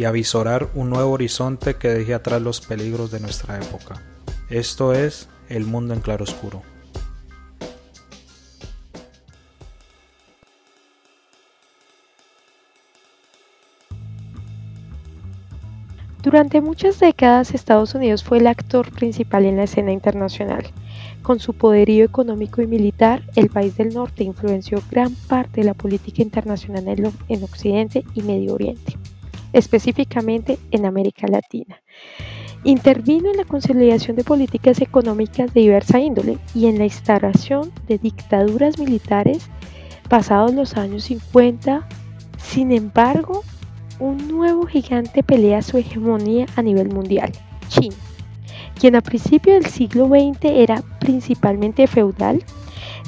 y avisorar un nuevo horizonte que deje atrás los peligros de nuestra época. Esto es El Mundo en Claroscuro. Durante muchas décadas Estados Unidos fue el actor principal en la escena internacional. Con su poderío económico y militar, el país del norte influenció gran parte de la política internacional en Occidente y Medio Oriente, específicamente en América Latina. Intervino en la consolidación de políticas económicas de diversa índole y en la instauración de dictaduras militares pasados los años 50. Sin embargo, un nuevo gigante pelea su hegemonía a nivel mundial, China, quien a principios del siglo XX era principalmente feudal,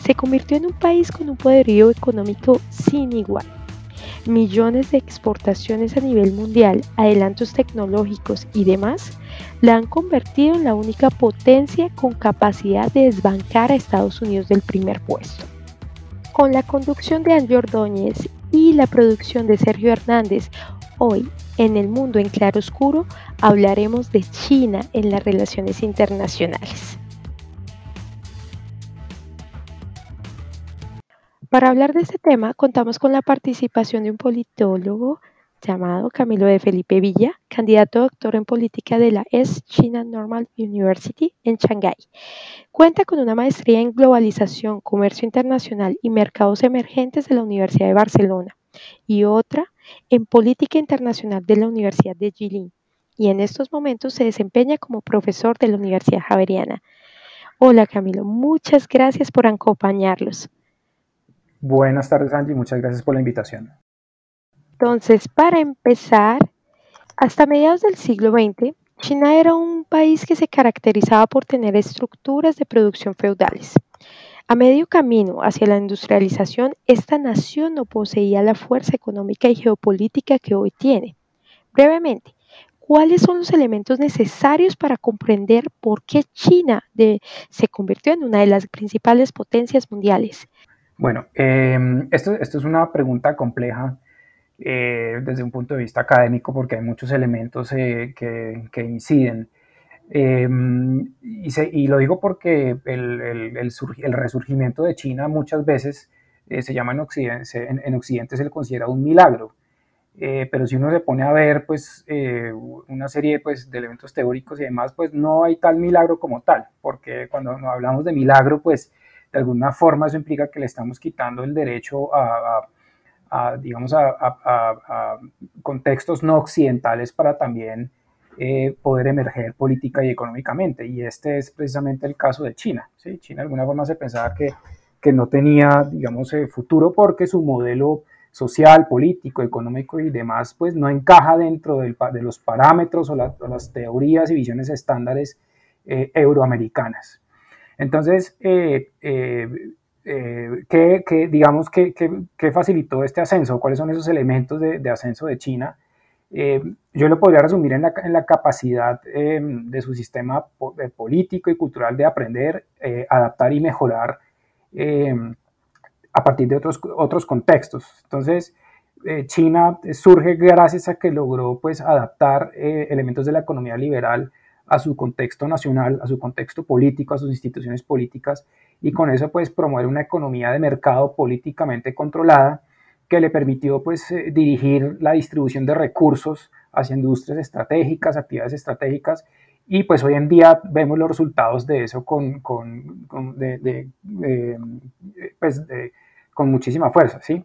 se convirtió en un país con un poderío económico sin igual. Millones de exportaciones a nivel mundial, adelantos tecnológicos y demás la han convertido en la única potencia con capacidad de desbancar a Estados Unidos del primer puesto. Con la conducción de Angie Ordóñez y la producción de Sergio Hernández, Hoy, en el mundo en claro oscuro, hablaremos de China en las relaciones internacionales. Para hablar de este tema, contamos con la participación de un politólogo llamado Camilo de Felipe Villa, candidato a doctor en política de la East China Normal University en Shanghái. Cuenta con una maestría en globalización, comercio internacional y mercados emergentes de la Universidad de Barcelona y otra en Política Internacional de la Universidad de Jilin y en estos momentos se desempeña como profesor de la Universidad Javeriana. Hola Camilo, muchas gracias por acompañarlos. Buenas tardes Angie, muchas gracias por la invitación. Entonces, para empezar, hasta mediados del siglo XX, China era un país que se caracterizaba por tener estructuras de producción feudales. A medio camino hacia la industrialización, esta nación no poseía la fuerza económica y geopolítica que hoy tiene. Brevemente, ¿cuáles son los elementos necesarios para comprender por qué China se convirtió en una de las principales potencias mundiales? Bueno, em, esto, es una pregunta compleja eh, desde un punto de vista académico porque hay muchos elementos eh, que inciden. Em, y, lo digo porque el, resurgimiento de China muchas veces eh, se llama en Occidente, en, se le considera un milagro. Pero si uno se pone a ver pues una serie pues, de elementos teóricos y demás, pues no hay tal milagro como tal, porque cuando hablamos de milagro, pues de alguna forma eso implica que le estamos quitando el derecho a, digamos, a, contextos no occidentales para también eh, poder emerger política y económicamente. Y este es precisamente el caso de China. ¿sí? China de alguna forma se pensaba que, que no tenía, digamos, eh, futuro porque su modelo social, político, económico y demás, pues no encaja dentro del, de los parámetros o, las teorías y visiones estándares eh, euroamericanas. Entonces, ¿qué, digamos, qué, facilitó este ascenso? ¿Cuáles son esos elementos de, de ascenso de China? Eh, yo lo podría resumir en la, capacidad eh, de su sistema eh, político y cultural de aprender, adaptar y mejorar a partir de otros, otros contextos. Entonces, China surge gracias a que logró pues, adaptar elementos de la economía liberal a su contexto nacional, a su contexto político, a sus instituciones políticas, y con eso pues promover una economía de mercado políticamente controlada que le permitió pues, eh, dirigir la distribución de recursos hacia industrias estratégicas, actividades estratégicas, y pues hoy en día vemos los resultados de eso con, con, con, pues, con muchísima fuerza, ¿sí?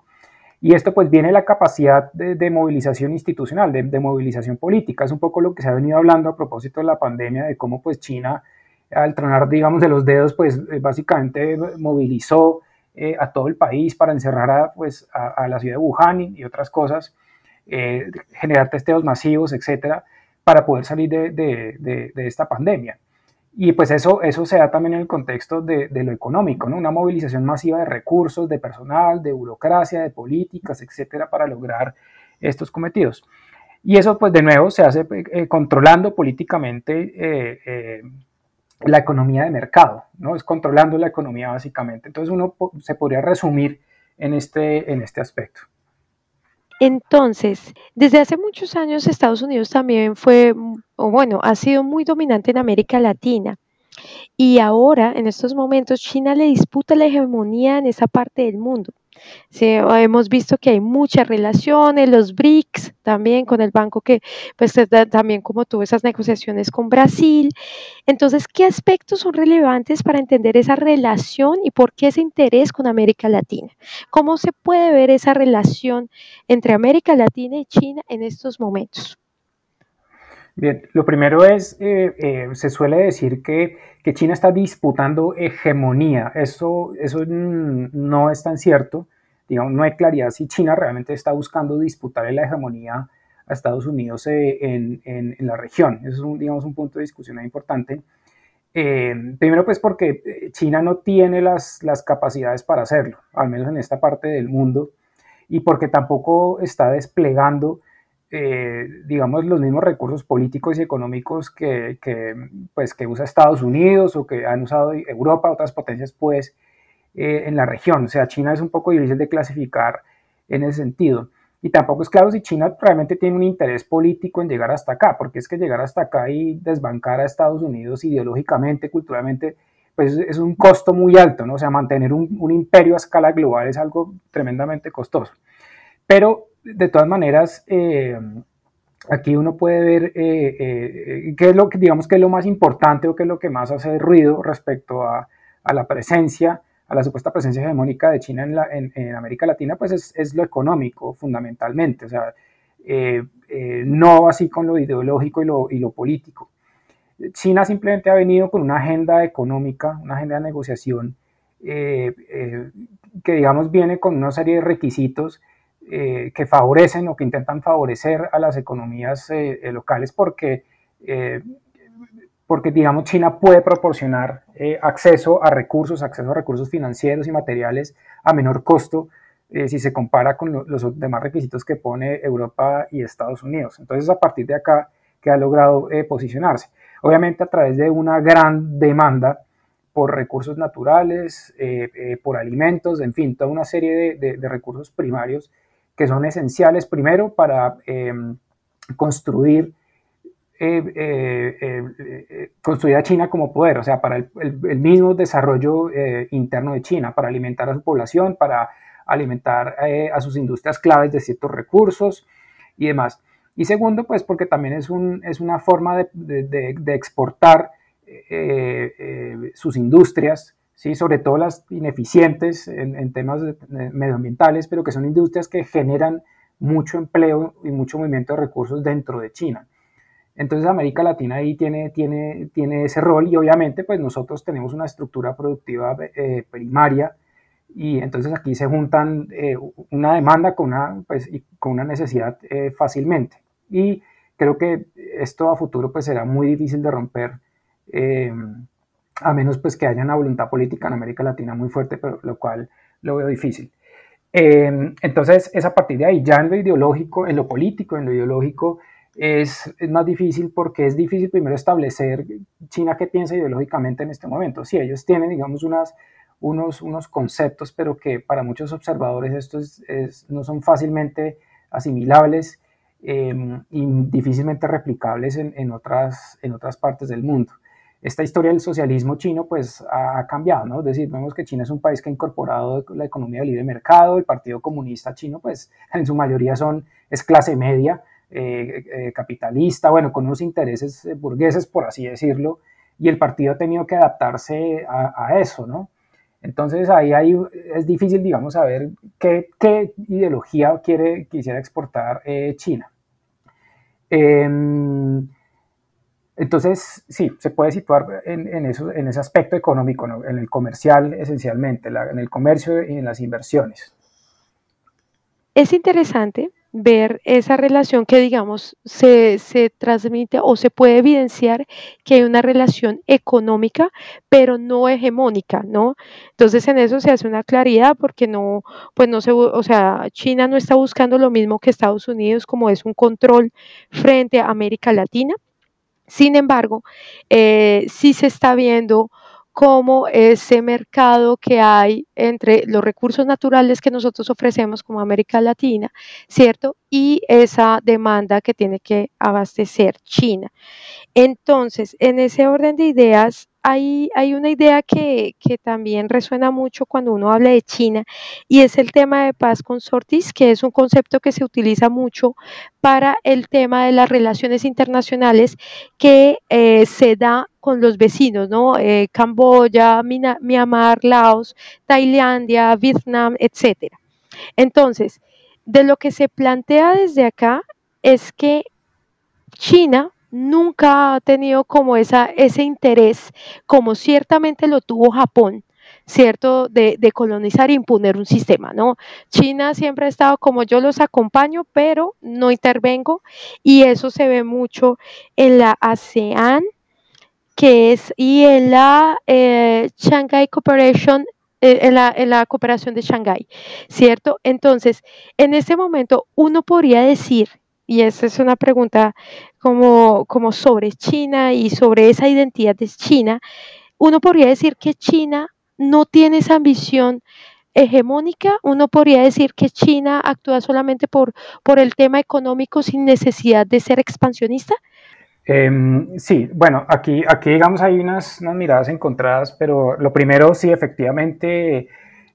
Y esto pues viene la capacidad de, movilización institucional, de, movilización política. Es un poco lo que se ha venido hablando a propósito de la pandemia, de cómo pues China, al tronar digamos de los dedos, pues eh, básicamente movilizó eh, a todo el país para encerrar a, pues, a, la ciudad de Wuhan y, otras cosas, eh, generar testeos masivos, etcétera, para poder salir de, esta pandemia. Y pues eso, eso se da también en el contexto de, lo económico. Una movilización masiva de recursos, de personal, de burocracia, de políticas, etcétera, para lograr estos cometidos. Y eso, pues de nuevo, se hace eh, controlando políticamente eh, eh, la economía de mercado, ¿no? Es controlando la economía básicamente. Entonces uno se podría resumir en este, en este aspecto. Entonces, desde hace muchos años Estados Unidos también fue, o bueno, ha sido muy dominante en América Latina. Y ahora, en estos momentos, China le disputa la hegemonía en esa parte del mundo. Sí, hemos visto que hay muchas relaciones, los BRICS también con el banco que pues también como tuvo esas negociaciones con Brasil. Entonces, ¿qué aspectos son relevantes para entender esa relación y por qué ese interés con América Latina? ¿Cómo se puede ver esa relación entre América Latina y China en estos momentos? Bien, lo primero es, eh, eh, se suele decir que, que, China está disputando hegemonía. Eso, eso no es tan cierto. Digamos, no hay claridad si China realmente está buscando disputar la hegemonía a Estados Unidos eh, en, en, la región. Eso es un, digamos, un punto de discusión importante. primero, pues porque China no tiene las, las capacidades para hacerlo, al menos en esta parte del mundo, y porque tampoco está desplegando eh, digamos, los mismos recursos políticos y económicos que, pues, que usa Estados Unidos o que han usado Europa, otras potencias, pues, eh, en la región. O sea, China es un poco difícil de clasificar en ese sentido. Y tampoco es claro si China realmente tiene un interés político en llegar hasta acá, porque es que llegar hasta acá y desbancar a Estados Unidos ideológicamente, culturalmente, pues es un costo muy alto, ¿no? O sea, mantener un, un imperio a escala global es algo tremendamente costoso. Pero de todas maneras, eh, aquí uno puede ver eh, eh, qué es lo que, digamos, que es lo más importante o qué es lo que más hace ruido respecto a, la presencia, a la supuesta presencia hegemónica de China en, América Latina, pues es, lo económico fundamentalmente, o sea, no así con lo ideológico y lo, y lo político. China simplemente ha venido con una agenda económica, una agenda de negociación que digamos viene con una serie de requisitos eh, que favorecen o que intentan favorecer a las economías eh, eh, locales porque, porque, digamos, China puede proporcionar acceso a recursos, acceso a recursos financieros y materiales a menor costo si se compara con los demás requisitos que pone Europa y Estados Unidos. Entonces, a partir de acá que ha logrado posicionarse. Obviamente a través de una gran demanda por recursos naturales, por alimentos, en fin, toda una serie de recursos primarios que son esenciales primero para em, construir, eh, eh, eh, construir a China como poder, o sea, para el, mismo desarrollo interno de China, para alimentar a su población, para alimentar a sus industrias claves de ciertos recursos y demás. Y segundo, pues porque también es, un, es una forma de, de exportar sus industrias ¿sí? sobre todo las ineficientes en, temas medioambientales, pero que son industrias que generan mucho empleo y mucho movimiento de recursos dentro de China. Entonces América Latina ahí tiene, tiene, tiene ese rol y obviamente pues nosotros tenemos una estructura productiva eh, primaria y entonces aquí se juntan eh, una demanda con una, pues, con una necesidad eh, fácilmente. Y creo que esto a futuro pues será muy difícil de romper a menos pues que haya una voluntad política en América Latina muy fuerte, pero lo cual lo veo difícil. Eh, entonces es a partir de ahí, ya en lo ideológico, en lo político, en lo ideológico, es, es, más difícil porque es difícil primero establecer China qué piensa ideológicamente en este momento. Sí, ellos tienen, digamos, unos, unos conceptos, pero que para muchos observadores estos no son fácilmente asimilables eh, y difícilmente replicables en, en, otras, en otras partes del mundo esta historia del socialismo chino pues ha, cambiado, ¿no? Es decir, vemos que China es un país que ha incorporado la economía del libre mercado, el Partido Comunista Chino pues en su mayoría son, es clase media, eh, eh, capitalista, bueno, con unos intereses eh, burgueses, por así decirlo, y el partido ha tenido que adaptarse a, eso, ¿no? Entonces ahí hay, es difícil, digamos, saber qué, qué ideología quiere, quisiera exportar China. Em, entonces, sí, se puede situar en, eso, en ese aspecto económico, en el comercial esencialmente, en el comercio y en las inversiones. Es interesante ver esa relación que, digamos, se, se, transmite o se puede evidenciar que hay una relación económica, pero no hegemónica, ¿no? Entonces, en eso se hace una claridad porque no, pues no se, o sea, China no está buscando lo mismo que Estados Unidos, como es un control frente a América Latina. Sin embargo, eh, sí se está viendo cómo ese mercado que hay entre los recursos naturales que nosotros ofrecemos como América Latina, ¿cierto? Y esa demanda que tiene que abastecer China. Entonces, en ese orden de ideas, hay, hay una idea que, también resuena mucho cuando uno habla de China y es el tema de paz consortis, que es un concepto que se utiliza mucho para el tema de las relaciones internacionales que eh, se da con los vecinos, ¿no? Eh, Camboya, Myanmar, Laos, Tailandia, Vietnam, etcétera. Entonces, de lo que se plantea desde acá es que China nunca ha tenido como esa, ese interés, como ciertamente lo tuvo Japón, ¿cierto? De, colonizar e imponer un sistema, ¿no? China siempre ha estado como yo los acompaño, pero no intervengo y eso se ve mucho en la ASEAN, que es, y en la eh, Shanghai Cooperation eh, en la, en la, cooperación de Shanghai, ¿cierto? Entonces, en este momento uno podría decir, y esa es una pregunta como, como sobre China y sobre esa identidad de China, uno podría decir que China no tiene esa ambición hegemónica, uno podría decir que China actúa solamente por, por el tema económico sin necesidad de ser expansionista. Em, sí, bueno, aquí, aquí digamos hay unas, unas, miradas encontradas, pero lo primero, sí, efectivamente,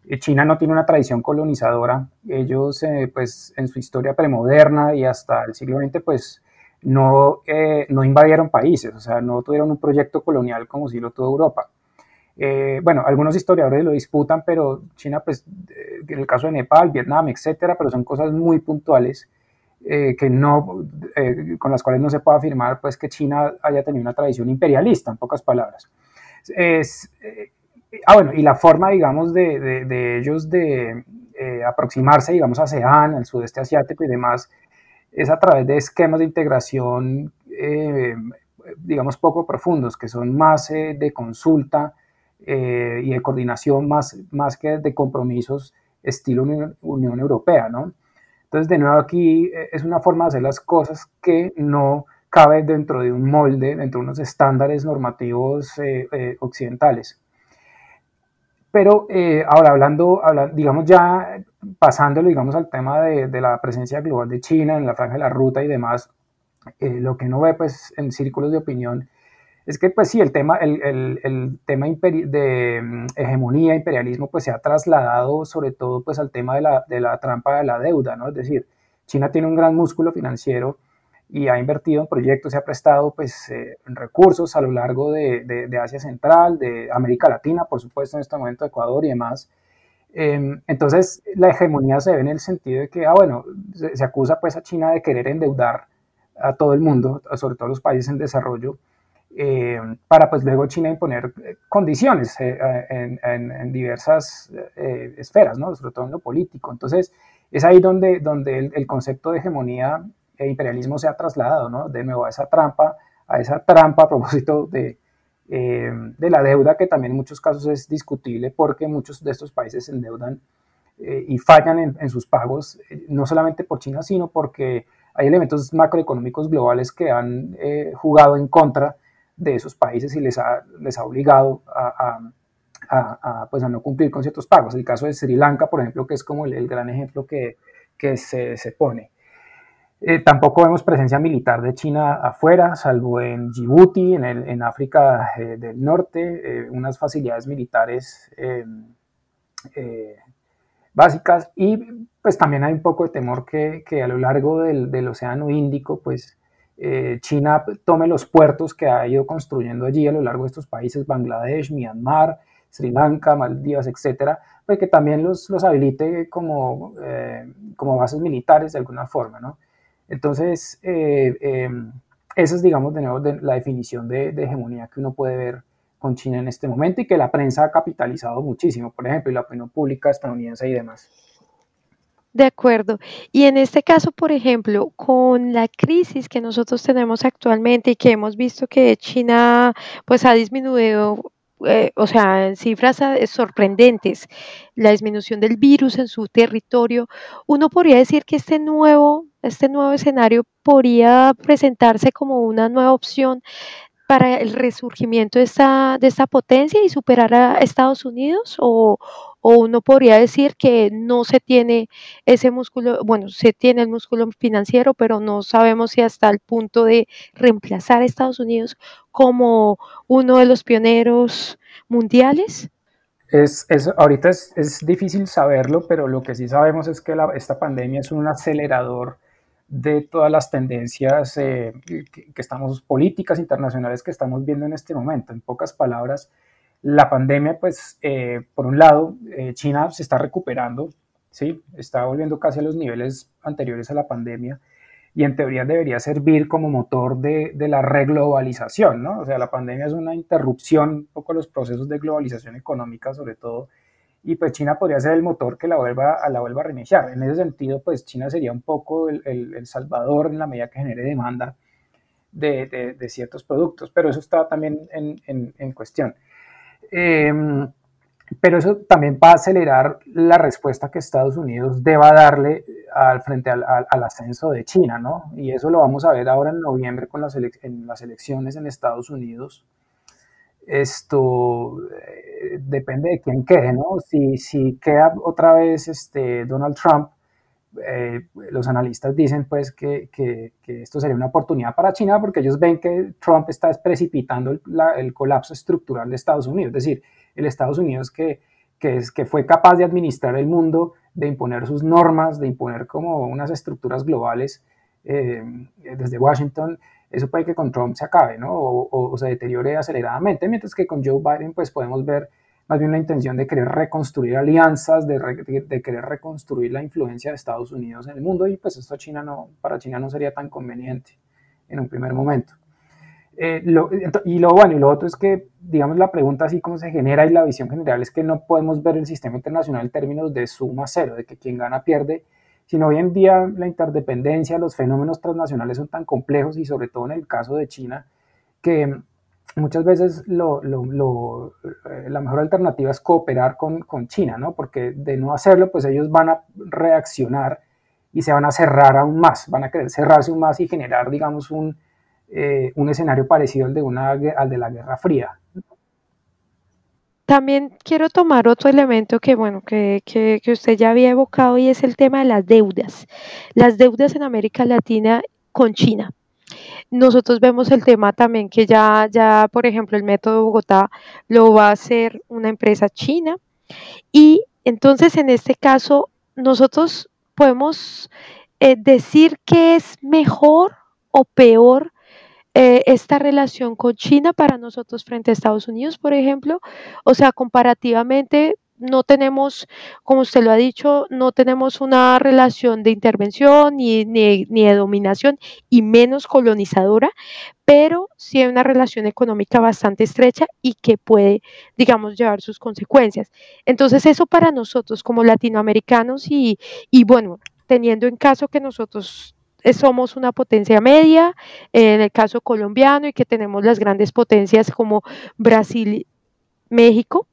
eh, China no tiene una tradición colonizadora. Ellos, eh, pues, en su historia premoderna y hasta el siglo XX, pues, no, eh, no invadieron países, o sea, no tuvieron un proyecto colonial como si lo tuvo Europa. bueno, algunos historiadores lo disputan, pero China, pues, en el caso de Nepal, Vietnam, etcétera, pero son cosas muy puntuales eh, que no, eh, con las cuales no se puede afirmar pues, que China haya tenido una tradición imperialista, en pocas palabras. Es, eh, ah, bueno, y la forma, digamos, de, de, de ellos de aproximarse, digamos, a ASEAN, al sudeste asiático y demás, es a través de esquemas de integración, digamos, poco profundos, que son más de consulta y de coordinación, más, más que de compromisos estilo Unión, Europea, ¿no? Entonces, de nuevo, aquí eh, es una forma de hacer las cosas que no cabe dentro de un molde, dentro de unos estándares normativos eh, eh, occidentales. Pero ahora hablando, digamos ya pasándolo, digamos, al tema de, de, la presencia global de China en la franja de la ruta y demás, lo que uno ve pues en círculos de opinión es que pues sí, el tema, el, el, el tema de mm, hegemonía, imperialismo, pues se ha trasladado sobre todo pues al tema de la, de la trampa de la deuda, ¿no? Es decir, China tiene un gran músculo financiero y ha invertido en proyectos, se ha prestado pues eh, recursos a lo largo de, de, Asia Central, de América Latina, por supuesto en este momento Ecuador y demás. Em, entonces la hegemonía se ve en el sentido de que, ah, bueno, se, se acusa pues a China de querer endeudar a todo el mundo, sobre todo los países en desarrollo, eh, para pues luego China imponer eh, condiciones eh, en, diversas esferas, ¿no? sobre todo en lo político. Entonces, es ahí donde, donde el, concepto de hegemonía e imperialismo se ha trasladado, ¿no? de nuevo a esa trampa, a esa trampa a propósito de, de la deuda, que también en muchos casos es discutible porque muchos de estos países se endeudan y fallan en, sus pagos, no solamente por China, sino porque hay elementos macroeconómicos globales que han jugado en contra de esos países y les ha, les ha obligado a, a, pues a no cumplir con ciertos pagos. El caso de Sri Lanka, por ejemplo, que es como el, gran ejemplo que, que se, se, pone. Eh, tampoco vemos presencia militar de China afuera, salvo en Djibouti, en, el, en África eh, del Norte, eh, unas facilidades militares básicas y pues también hay un poco de temor que, que a lo largo del, del Océano Índico pues eh, China tome los puertos que ha ido construyendo allí a lo largo de estos países, Bangladesh, Myanmar, Sri Lanka, Maldivas, etcétera, pues que también los, los habilite como, eh, como bases militares de alguna forma, ¿no? Entonces, eh, em, esa es, digamos, de nuevo la definición de, hegemonía que uno puede ver con China en este momento y que la prensa ha capitalizado muchísimo, por ejemplo, y la opinión pública estadounidense y demás. De acuerdo. Y en este caso, por ejemplo, con la crisis que nosotros tenemos actualmente y que hemos visto que China pues ha disminuido, eh, o sea, en cifras ah, sorprendentes, la disminución del virus en su territorio, uno podría decir que este nuevo, este nuevo escenario podría presentarse como una nueva opción para el resurgimiento de esta, de esta potencia y superar a Estados Unidos? ¿O, o uno podría decir que no se tiene ese músculo, bueno, se tiene el músculo financiero, pero no sabemos si hasta el punto de reemplazar a Estados Unidos como uno de los pioneros mundiales? Es, es ahorita es, es, difícil saberlo, pero lo que sí sabemos es que la, esta pandemia es un acelerador de todas las tendencias eh, que, estamos, políticas internacionales que estamos viendo en este momento. En pocas palabras, la pandemia, pues, eh, por un lado, eh, China se está recuperando, ¿sí? Está volviendo casi a los niveles anteriores a la pandemia y en teoría debería servir como motor de, de la reglobalización, ¿no? O sea, la pandemia es una interrupción un poco los procesos de globalización económica, sobre todo, y pues China podría ser el motor que la vuelva, a la vuelva a reiniciar. En ese sentido, pues China sería un poco el, el, salvador en la medida que genere demanda de, de, ciertos productos, pero eso está también en, en, cuestión. Eh, pero eso también va a acelerar la respuesta que Estados Unidos deba darle al frente al, al, ascenso de China, ¿no? Y eso lo vamos a ver ahora en noviembre con las, en las elecciones en Estados Unidos. Esto eh, depende de quién quede, ¿no? Si, si queda otra vez este, Donald Trump, eh, los analistas dicen pues que, que, esto sería una oportunidad para China porque ellos ven que Trump está precipitando el, el colapso estructural de Estados Unidos, es decir, el Estados Unidos que, que, es, que fue capaz de administrar el mundo, de imponer sus normas, de imponer como unas estructuras globales eh, desde Washington, eso puede que con Trump se acabe, ¿no? O, o, o, se deteriore aceleradamente, mientras que con Joe Biden pues podemos ver más bien una intención de querer reconstruir alianzas, de, re, de, de, querer reconstruir la influencia de Estados Unidos en el mundo y pues esto China no, para China no sería tan conveniente en un primer momento. Eh, lo, y lo bueno, y lo otro es que, digamos, la pregunta así como se genera y la visión general es que no podemos ver el sistema internacional en términos de suma cero, de que quien gana pierde, sino hoy en día la interdependencia, los fenómenos transnacionales son tan complejos y sobre todo en el caso de China, que muchas veces lo, eh, la mejor alternativa es cooperar con, con, China, ¿no? Porque de no hacerlo, pues ellos van a reaccionar y se van a cerrar aún más, van a querer cerrarse aún más y generar, digamos, un, eh, un escenario parecido al de, una, al de la Guerra Fría. También quiero tomar otro elemento que, bueno, que, que, que usted ya había evocado y es el tema de las deudas. Las deudas en América Latina con China. Nosotros vemos el tema también que ya, ya, por ejemplo, el método Bogotá lo va a hacer una empresa china. Y entonces, en este caso, nosotros podemos eh, decir que es mejor o peor eh, esta relación con China para nosotros frente a Estados Unidos, por ejemplo. O sea, comparativamente no tenemos, como usted lo ha dicho, no tenemos una relación de intervención ni, ni, de dominación y menos colonizadora, pero sí hay una relación económica bastante estrecha y que puede, digamos, llevar sus consecuencias. Entonces, eso para nosotros como latinoamericanos y, y bueno, teniendo en caso que nosotros somos una potencia media, en el caso colombiano, y que tenemos las grandes potencias como Brasil, México,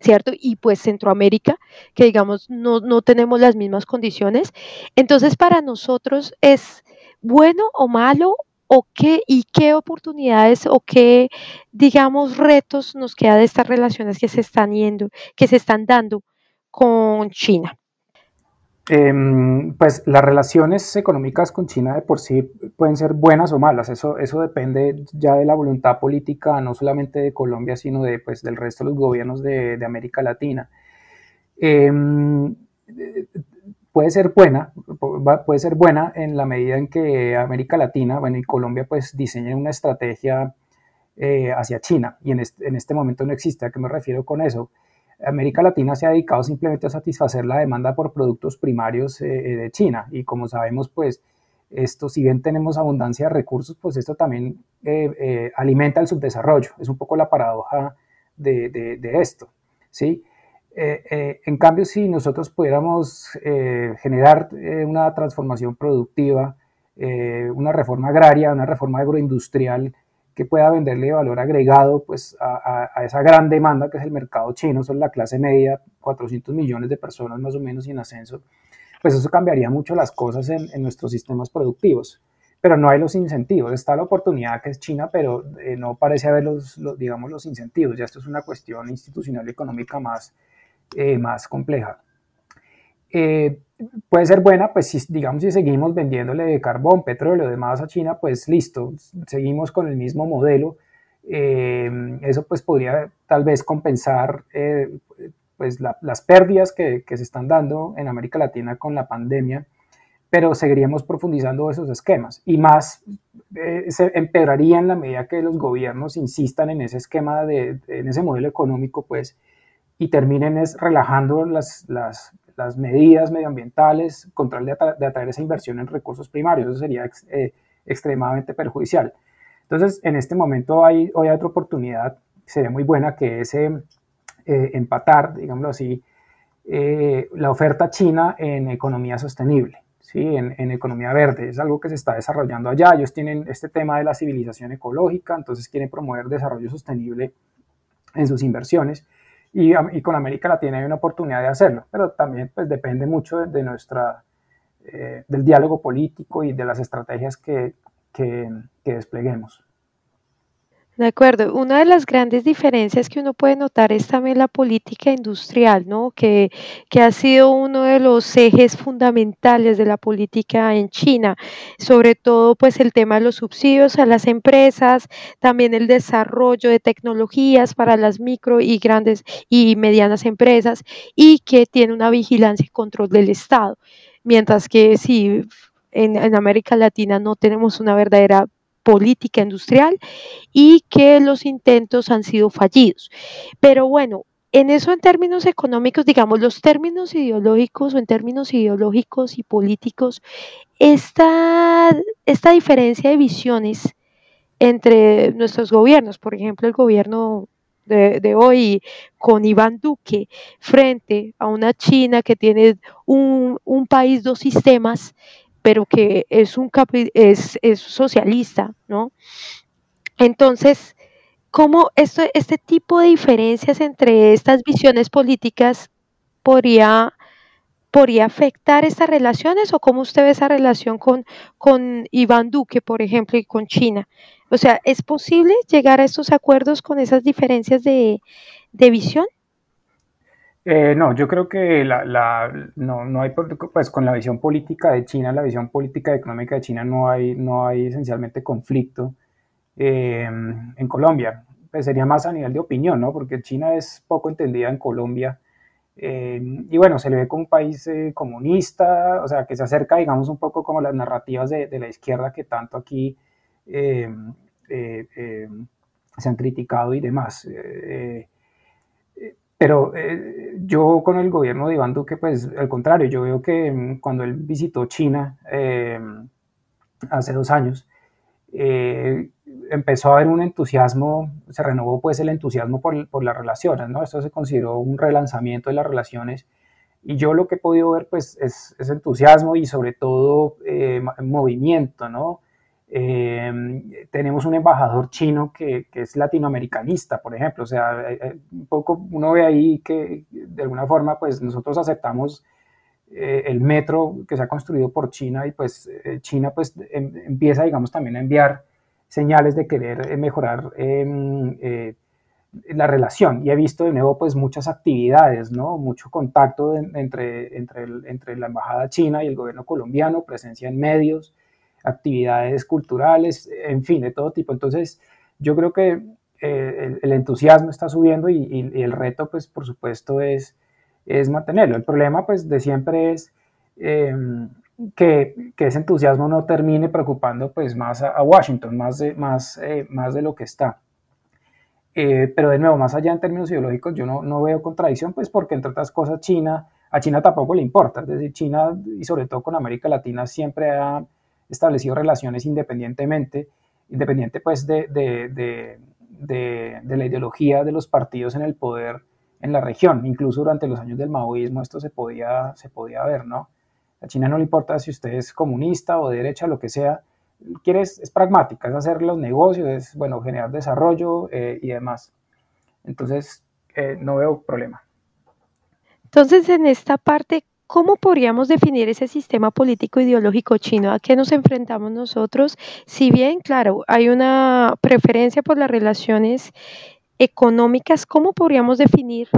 ¿cierto? Y pues Centroamérica, que digamos no, no tenemos las mismas condiciones. Entonces, para nosotros es bueno o malo o qué y qué oportunidades o qué, digamos, retos nos queda de estas relaciones que se están yendo, que se están dando con China. Eh, pues las relaciones económicas con China de por sí pueden ser buenas o malas, eso, eso depende ya de la voluntad política, no solamente de Colombia, sino de, pues, del resto de los gobiernos de, América Latina. Eh, puede ser buena, puede ser buena en la medida en que América Latina, bueno, y Colombia pues diseñen una estrategia eh, hacia China, y en este, en este momento no existe, ¿a qué me refiero con eso? América Latina se ha dedicado simplemente a satisfacer la demanda por productos primarios eh, eh, de China y como sabemos, pues esto, si bien tenemos abundancia de recursos, pues esto también eh, alimenta el subdesarrollo. Es un poco la paradoja de, de, de esto, ¿sí? en cambio, si nosotros pudiéramos generar una transformación productiva, una reforma agraria, una reforma agroindustrial que pueda venderle valor agregado pues, a, esa gran demanda que es el mercado chino, son la clase media, 400 millones de personas más o menos en ascenso, pues eso cambiaría mucho las cosas en, nuestros sistemas productivos. Pero no hay los incentivos, está la oportunidad que es China, pero eh, no parece haber los, digamos, los incentivos. Ya esto es una cuestión institucional y económica más, eh, más compleja. Eh, puede ser buena, pues si, digamos, si seguimos vendiéndole carbón, petróleo, demás a China, pues listo, seguimos con el mismo modelo. Eh, eso pues podría tal vez compensar eh, pues las pérdidas que, que, se están dando en América Latina con la pandemia, pero seguiríamos profundizando esos esquemas y más se empeoraría en la medida que los gobiernos insistan en ese esquema, de, en ese modelo económico, pues, y terminen es relajando las, las las medidas medioambientales, control de, atraer esa inversión en recursos primarios, eso sería eh, extremadamente perjudicial. Entonces, en este momento hay, hoy hay otra oportunidad, sería muy buena, que es eh, empatar, digámoslo así, eh, la oferta china en economía sostenible, ¿sí? En, economía verde. Es algo que se está desarrollando allá. Ellos tienen este tema de la civilización ecológica, entonces quieren promover desarrollo sostenible en sus inversiones y, con América Latina hay una oportunidad de hacerlo, pero también pues depende mucho de, nuestra, eh, del diálogo político y de las estrategias que, que, que despleguemos. De acuerdo. Una de las grandes diferencias que uno puede notar es también la política industrial, ¿no? Que, que ha sido uno de los ejes fundamentales de la política en China, sobre todo pues el tema de los subsidios a las empresas, también el desarrollo de tecnologías para las micro y grandes y medianas empresas y que tiene una vigilancia y control del Estado. Mientras que si en, en América Latina no tenemos una verdadera política industrial y que los intentos han sido fallidos. Pero bueno, en eso en términos económicos, digamos, los términos ideológicos o en términos ideológicos y políticos, esta, esta diferencia de visiones entre nuestros gobiernos, por ejemplo, el gobierno de, hoy con Iván Duque frente a una China que tiene un, un país, dos sistemas, pero que es un es, es socialista, ¿no? Entonces, ¿cómo esto, este tipo de diferencias entre estas visiones políticas podría, podría afectar estas relaciones o cómo usted ve esa relación con, con Iván Duque, por ejemplo, y con China? O sea, ¿es posible llegar a estos acuerdos con esas diferencias de, de visión? Eh, no, yo creo que la, no, no, hay, pues con la visión política de China, la visión política económica de China no hay, no hay esencialmente conflicto eh, en Colombia. Pues sería más a nivel de opinión, ¿no? Porque China es poco entendida en Colombia. Eh, y bueno, se le ve como un país comunista, o sea, que se acerca, digamos, un poco como las narrativas de, de la izquierda que tanto aquí se han criticado y demás. Pero eh, yo con el gobierno de Iván Duque, pues al contrario, yo veo que mm, cuando él visitó China eh, hace dos años, eh, empezó a haber un entusiasmo, se renovó pues el entusiasmo por, por, las relaciones, ¿no? Esto se consideró un relanzamiento de las relaciones y yo lo que he podido ver pues es, es entusiasmo y sobre todo movimiento, ¿no? Eh, tenemos un embajador chino que, es latinoamericanista, por ejemplo. O sea, eh, eh, un poco uno ve ahí que de alguna forma, pues nosotros aceptamos el metro que se ha construido por China y pues China pues em, empieza, digamos, también a enviar señales de querer mejorar em, la relación. Y he visto de nuevo pues muchas actividades, ¿no? Mucho contacto entre, entre, entre la embajada china y el gobierno colombiano, presencia en medios actividades culturales, en fin, de todo tipo. Entonces, yo creo que eh, el, entusiasmo está subiendo y, el reto, pues, por supuesto, es, es mantenerlo. El problema, pues, de siempre es em, que, que, ese entusiasmo no termine preocupando, pues, más a, Washington, más de, más, eh, más de lo que está. Eh, pero de nuevo, más allá en términos ideológicos, yo no, no veo contradicción, pues porque entre otras cosas China, a China tampoco le importa, es decir, China y sobre todo con América Latina siempre ha establecido relaciones independientemente, independiente pues de, de, de, de la ideología de los partidos en el poder en la región. Incluso durante los años del maoísmo esto se podía, se podía ver, ¿no? A China no le importa si usted es comunista o de derecha, lo que sea, quiere es, pragmática, es hacer los negocios, es, bueno, generar desarrollo eh, y demás. Entonces, eh, no veo problema. Entonces, en esta parte, ¿cómo podríamos definir ese sistema político ideológico chino? ¿A qué nos enfrentamos nosotros? Si bien, claro, hay una preferencia por las relaciones económicas, ¿cómo podríamos definir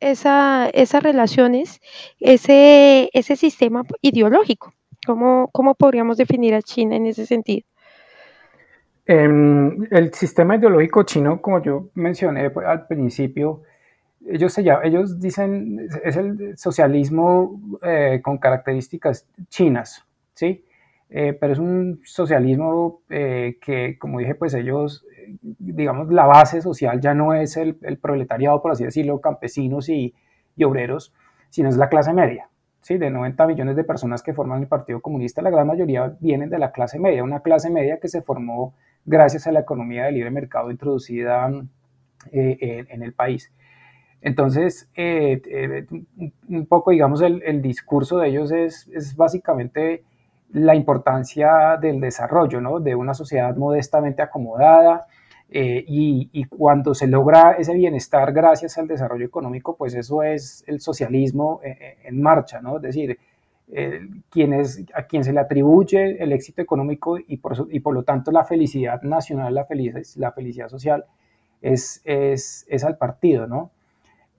esa, esas relaciones, ese, ese sistema ideológico? ¿Cómo, ¿Cómo podríamos definir a China en ese sentido? Em, el sistema ideológico chino, como yo mencioné al principio, ellos, ellos dicen, es el socialismo eh, con características chinas, ¿sí? Eh, pero es un socialismo eh, que, como dije, pues ellos, digamos, la base social ya no es el, proletariado, por así decirlo, campesinos y, obreros, sino es la clase media, ¿sí? De 90 millones de personas que forman el Partido Comunista, la gran mayoría vienen de la clase media, una clase media que se formó gracias a la economía de libre mercado introducida en el país. Entonces, eh, eh, un poco, digamos, el, discurso de ellos es, básicamente la importancia del desarrollo, ¿no? De una sociedad modestamente acomodada eh, y, cuando se logra ese bienestar gracias al desarrollo económico, pues eso es el socialismo en marcha, ¿no? Es decir, a quien se le atribuye el éxito económico y por, lo tanto la felicidad nacional, la, felicidad, social, es al partido, ¿no?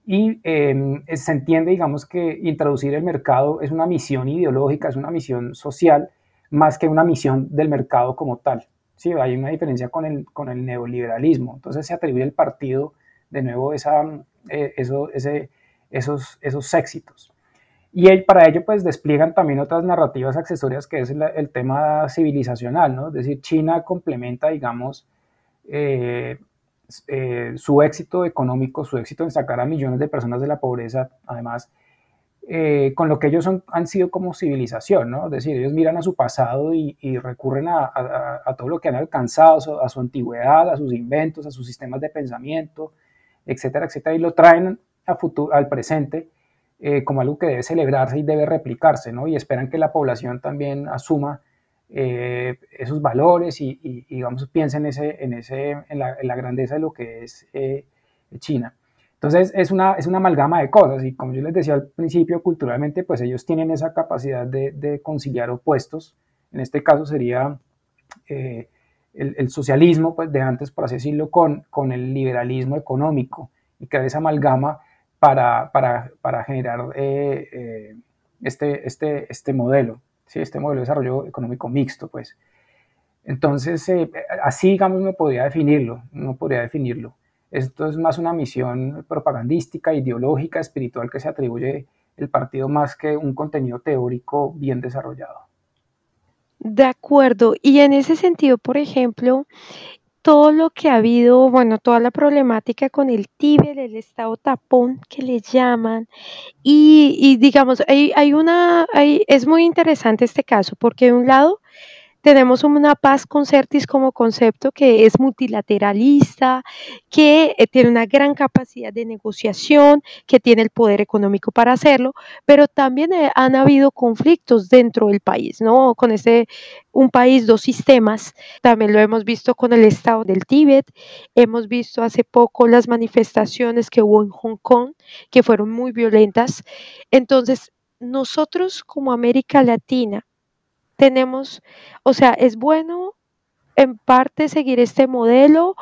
Y em, se entiende, digamos, que introducir el mercado es una misión ideológica, es una misión social, más que una misión del mercado como tal. Sí, hay una diferencia con el, con el neoliberalismo. Entonces se atribuye al partido, de nuevo, esa, eh, eso, ese, esos, esos éxitos. Y para ello, pues, despliegan también otras narrativas accesorias, que es el, tema civilizacional, ¿no? Es decir, China complementa, digamos, eh, eh, su éxito económico, su éxito en sacar a millones de personas de la pobreza, además, eh, con lo que ellos han sido como civilización, ¿no? Es decir, ellos miran a su pasado y, recurren a, todo lo que han alcanzado, a su antigüedad, a sus inventos, a sus sistemas de pensamiento, etcétera, etcétera, y lo traen a futuro, al presente eh, como algo que debe celebrarse y debe replicarse, ¿no? Y esperan que la población también asuma eh, esos valores y, digamos, piensa en, ese, en, ese, en, la, grandeza de lo que es eh, China. Entonces es una, es una amalgama de cosas y como yo les decía al principio, culturalmente, pues ellos tienen esa capacidad de, conciliar opuestos. En este caso sería eh, el, socialismo, pues de antes, por así decirlo, con, con el liberalismo económico y crear esa amalgama para, para, para generar este, este, este modelo. ¿Sí? este modelo de desarrollo económico mixto, pues. Entonces, eh, así, digamos, no podría definirlo, no podría definirlo. Esto es más una misión propagandística, ideológica, espiritual que se atribuye el partido más que un contenido teórico bien desarrollado. De acuerdo. Y en ese sentido, por ejemplo, todo lo que ha habido, bueno, toda la problemática con el Tíbet, el estado tapón que le llaman, y, digamos, hay, hay una, hay, es muy interesante este caso, porque de un lado tenemos una paz con Certis como concepto que es multilateralista, que eh, tiene una gran capacidad de negociación, que tiene el poder económico para hacerlo, pero también eh, han habido conflictos dentro del país, ¿no? Con ese un país, dos sistemas. También lo hemos visto con el estado del Tíbet. Hemos visto hace poco las manifestaciones que hubo en Hong Kong, que fueron muy violentas. Entonces, nosotros como América Latina, tenemos, o sea, es bueno en parte seguir este modelo.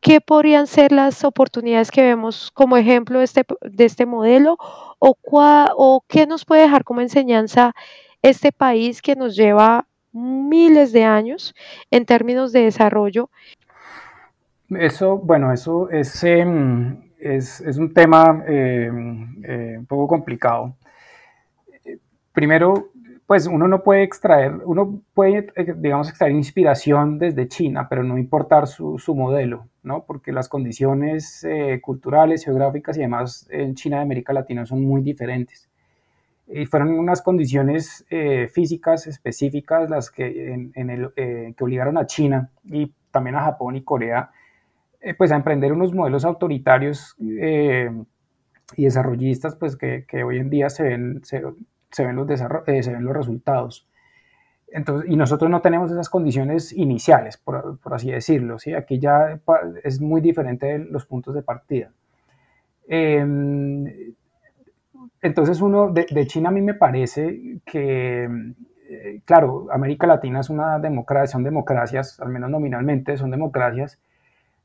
¿Qué podrían ser las oportunidades que vemos como ejemplo de este, de este modelo? ¿O, ¿O qué nos puede dejar como enseñanza este país que nos lleva miles de años en términos de desarrollo? Eso, bueno, eso es, em, es, es un tema em, eh, un poco complicado. Primero, pues uno no puede extraer, uno puede, eh, digamos, extraer inspiración desde China, pero no importar su, modelo, ¿no? Porque las condiciones eh, culturales, geográficas y demás en China y América Latina son muy diferentes. Y fueron unas condiciones eh, físicas específicas las que, que obligaron a China y también a Japón y Corea, pues a emprender unos modelos autoritarios y desarrollistas, pues que, que, hoy en día se ven, se, se ven, los, eh, se ven los resultados. Entonces, y nosotros no tenemos esas condiciones iniciales, por, por, así decirlo. ¿sí? Aquí ya es muy diferente los puntos de partida. Eh, entonces, uno de, de, China a mí me parece que, eh, claro, América Latina es una democracia, son democracias, al menos nominalmente son democracias,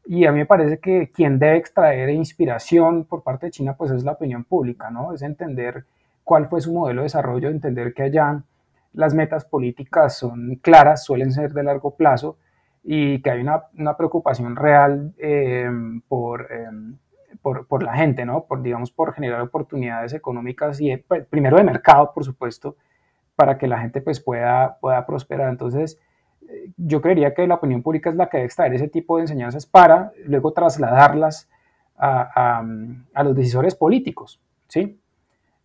y a mí me parece que quien debe extraer inspiración por parte de China, pues es la opinión pública, ¿no? Es entender cuál fue su modelo de desarrollo, entender que allá las metas políticas son claras, suelen ser de largo plazo y que hay una, una preocupación real eh, por, eh, por, por, la gente, ¿no? Por, digamos, por generar oportunidades económicas y pues, primero de mercado, por supuesto, para que la gente pues pueda, pueda prosperar. Entonces, yo creería que la opinión pública es la que debe extraer ese tipo de enseñanzas para luego trasladarlas a, a, a los decisores políticos, ¿sí?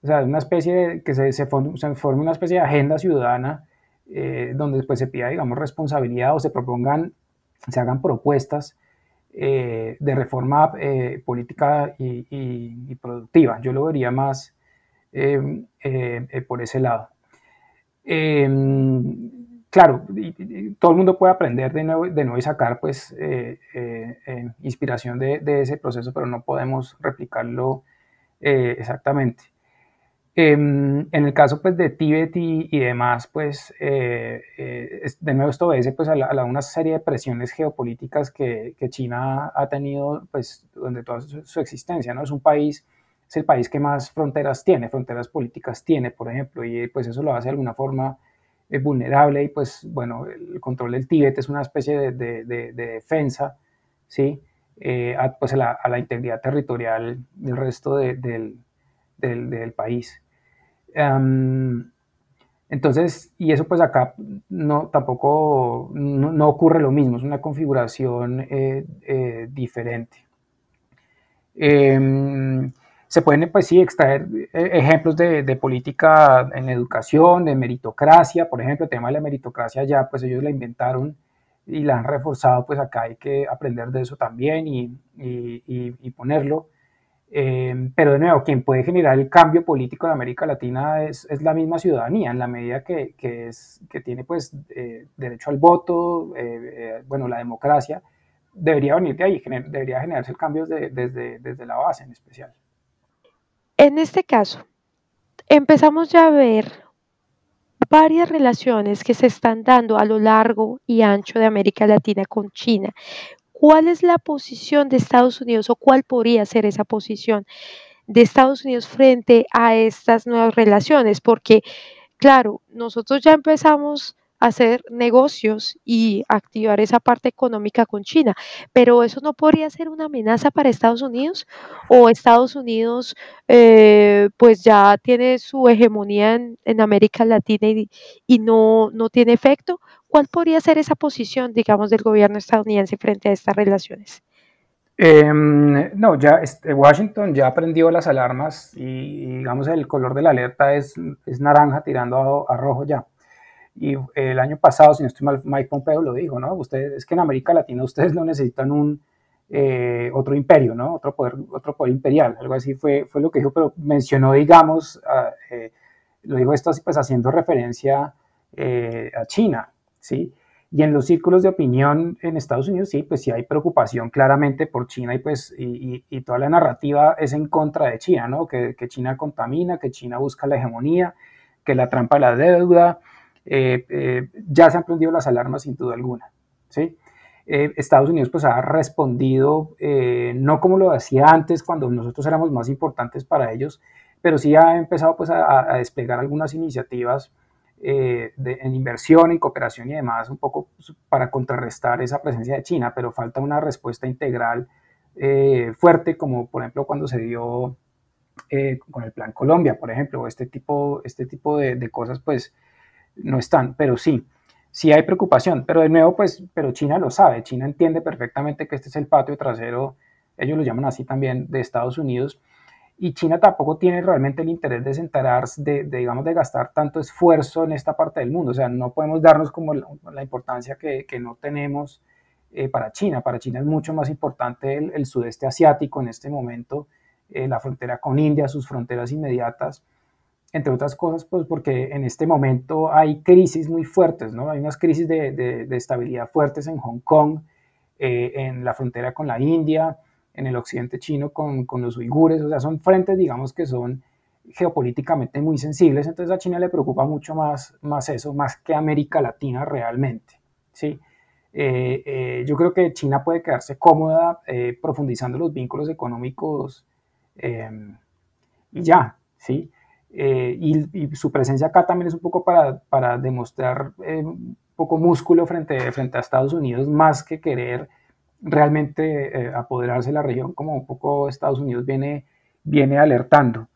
O sea, una especie de, que se, se, una especie de agenda ciudadana eh, donde después se pida, digamos, responsabilidad o se propongan, se hagan propuestas eh, de reforma eh, política y, productiva. Yo lo vería más por ese lado. Eh, claro, todo el mundo puede aprender de nuevo, y sacar pues inspiración de, ese proceso, pero no podemos replicarlo exactamente. Em, en el caso pues de Tíbet y, demás, pues de nuevo esto obedece pues a, una serie de presiones geopolíticas que, China ha tenido pues durante toda su, existencia, ¿no? Es un país es el país que más fronteras tiene, fronteras políticas tiene, por ejemplo, y pues eso lo hace de alguna forma es vulnerable y pues bueno, el control del Tíbet es una especie de, de, de, de defensa, ¿sí? Eh, a, pues a la, integridad territorial del resto del, país. Um, entonces, y eso pues acá no, tampoco, no, ocurre lo mismo, es una configuración eh, eh, diferente. Eh, se pueden, pues sí, extraer eh, ejemplos de, política en educación, de meritocracia, por ejemplo, el tema de la meritocracia ya, pues ellos la inventaron y la han reforzado, pues acá hay que aprender de eso también y, y ponerlo. Eh, pero de nuevo, quien puede generar el cambio político en América Latina es, es la misma ciudadanía, en la medida que, que, es, que tiene pues eh, derecho al voto, eh, bueno, la democracia, debería venir de ahí, gener, debería generarse el cambio de, desde, desde la base en especial. En este caso, empezamos ya a ver varias relaciones que se están dando a lo largo y ancho de América Latina con China. ¿Cuál es la posición de Estados Unidos o cuál podría ser esa posición de Estados Unidos frente a estas nuevas relaciones? Porque, claro, nosotros ya empezamos hacer negocios y activar esa parte económica con China. Pero eso no podría ser una amenaza para Estados Unidos o Estados Unidos eh, pues ya tiene su hegemonía en, en América Latina y, y, no, no tiene efecto. ¿Cuál podría ser esa posición, digamos, del gobierno estadounidense frente a estas relaciones? Eh, no, ya este, Washington ya prendió las alarmas y, digamos el color de la alerta es, naranja tirando a, rojo ya. Y el año pasado, si no estoy mal, Mike Pompeo lo dijo, ¿no? Ustedes, es que en América Latina ustedes no necesitan un, eh, otro imperio, ¿no? Otro poder, otro poder imperial, algo así fue, fue lo que dijo, pero mencionó, digamos, a, eh, lo dijo esto pues haciendo referencia eh, a China, ¿sí? Y en los círculos de opinión en Estados Unidos, sí, pues sí hay preocupación claramente por China y pues y, y, y toda la narrativa es en contra de China, ¿no? Que, China contamina, que China busca la hegemonía, que la trampa de la deuda, eh, eh, ya se han prendido las alarmas sin duda alguna. ¿sí? Eh, Estados Unidos pues ha respondido no como lo hacía antes cuando nosotros éramos más importantes para ellos, pero sí ha empezado pues a, a desplegar algunas iniciativas de, en inversión, en cooperación y demás, un poco para contrarrestar esa presencia de China, pero falta una respuesta integral fuerte como por ejemplo cuando se dio con el Plan Colombia, por ejemplo, este tipo, este tipo de, de cosas pues no están, pero sí, sí hay preocupación, pero de nuevo, pues, pero China lo sabe, China entiende perfectamente que este es el patio trasero, ellos lo llaman así también, de Estados Unidos, y China tampoco tiene realmente el interés de centrarse, de, de, digamos, de gastar tanto esfuerzo en esta parte del mundo, o sea, no podemos darnos como la, la importancia que, que, no tenemos eh, para China, para China es mucho más importante el, el, sudeste asiático en este momento la frontera con India, sus fronteras inmediatas, entre otras cosas, pues porque en este momento hay crisis muy fuertes, ¿no? Hay unas crisis de, de, estabilidad fuertes en Hong Kong, en la frontera con la India, en el occidente chino con, con los uigures, o sea, son frentes, digamos, que son geopolíticamente muy sensibles, entonces a China le preocupa mucho más, más eso, más que América Latina realmente, ¿sí? Eh, eh, yo creo que China puede quedarse cómoda eh, profundizando los vínculos económicos y ya, ¿sí? Y, y, su presencia acá también es un poco para, para demostrar un poco músculo frente, frente a Estados Unidos, más que querer realmente apoderarse de la región, como un poco Estados Unidos viene, viene alertando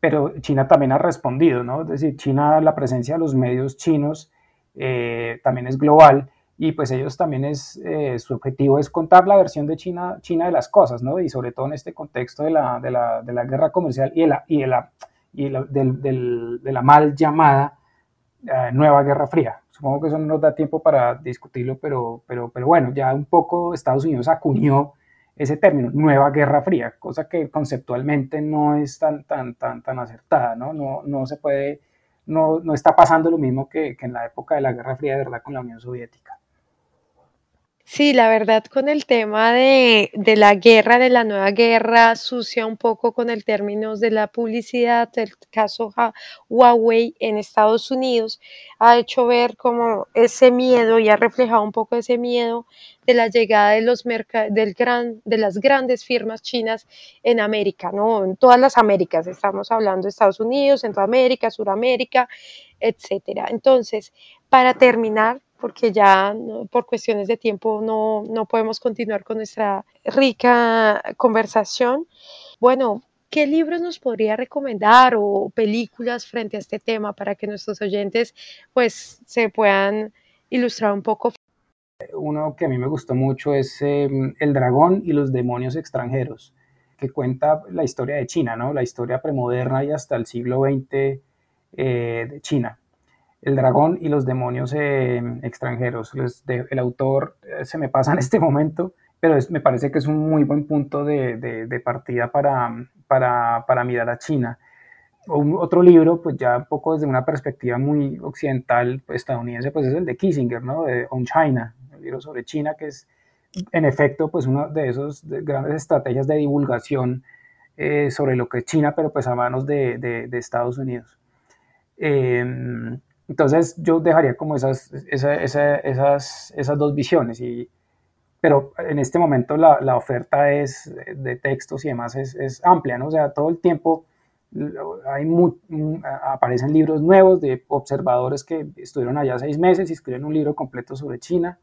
pero China también ha respondido, ¿no? Es decir, China, la presencia de los medios chinos eh, también es global y pues ellos también es, eh, su objetivo es contar la versión de China, China de las cosas, ¿no? Y sobre todo en este contexto de la, de la, de la guerra comercial y de la, y de la, y de la mal llamada eh, nueva guerra fría. Supongo que eso no nos da tiempo para discutirlo, pero, pero, pero bueno, ya un poco Estados Unidos acuñó ese término, nueva guerra fría, cosa que conceptualmente no es tan, tan, tan, tan acertada, ¿no? No, no se puede, no, no está pasando lo mismo que, que en la época de la Guerra Fría de verdad con la Unión Soviética. Sí, la verdad con el tema de, de, la guerra, de la nueva guerra, sucia un poco con el término de la publicidad, el caso Huawei en Estados Unidos ha hecho ver como ese miedo y ha reflejado un poco ese miedo de la llegada de, los del gran, de las grandes firmas chinas en América, ¿no? En todas las Américas, estamos hablando de Estados Unidos, Centroamérica, Suramérica, etcétera. Entonces, para terminar, porque ya por cuestiones de tiempo no, no podemos continuar con nuestra rica conversación. Bueno, ¿qué libros nos podría recomendar o películas frente a este tema para que nuestros oyentes pues se puedan ilustrar un poco? Uno que a mí me gustó mucho es em, El dragón y los demonios extranjeros, que cuenta la historia de China, ¿no? La historia premoderna y hasta el siglo XX eh, de China el dragón y los demonios eh, extranjeros. el autor eh, se me pasa en este momento, pero me parece que es un muy buen punto de, partida para, para, mirar a China. otro libro, pues ya un poco desde una perspectiva muy occidental, estadounidense, pues es el de Kissinger, ¿no? De On China, el libro sobre China, que es en efecto pues una de esas grandes estrategias de divulgación eh, sobre lo que es China, pero pues a manos de, Estados Unidos. Em, entonces yo dejaría como esas, esas, esas dos visiones, y, pero en este momento la, la oferta es de textos y demás es, es, amplia, ¿no? O sea, todo el tiempo hay aparecen libros nuevos de observadores que estuvieron allá seis meses y escriben un libro completo sobre China.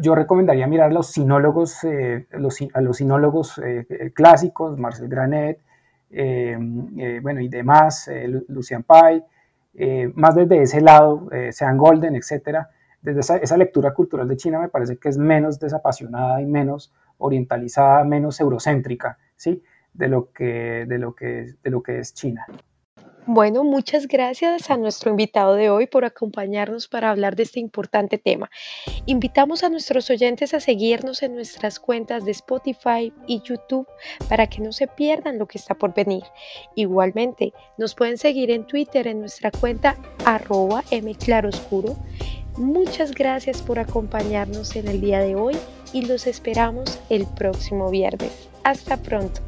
Yo recomendaría mirar los sinólogos, eh, los, a los sinólogos eh, clásicos, Marcel Granet, eh, bueno, y demás, Lucian Pay, eh, más desde ese lado, eh, sean Golden, etcétera, desde esa, lectura cultural de China me parece que es menos desapasionada y menos orientalizada, menos eurocéntrica, ¿sí? De lo que, de lo que, de lo que es China. Bueno, muchas gracias a nuestro invitado de hoy por acompañarnos para hablar de este importante tema. Invitamos a nuestros oyentes a seguirnos en nuestras cuentas de Spotify y YouTube para que no se pierdan lo que está por venir. Igualmente, nos pueden seguir en Twitter en nuestra cuenta arroba mclaroscuro. Muchas gracias por acompañarnos en el día de hoy y los esperamos el próximo viernes. Hasta pronto.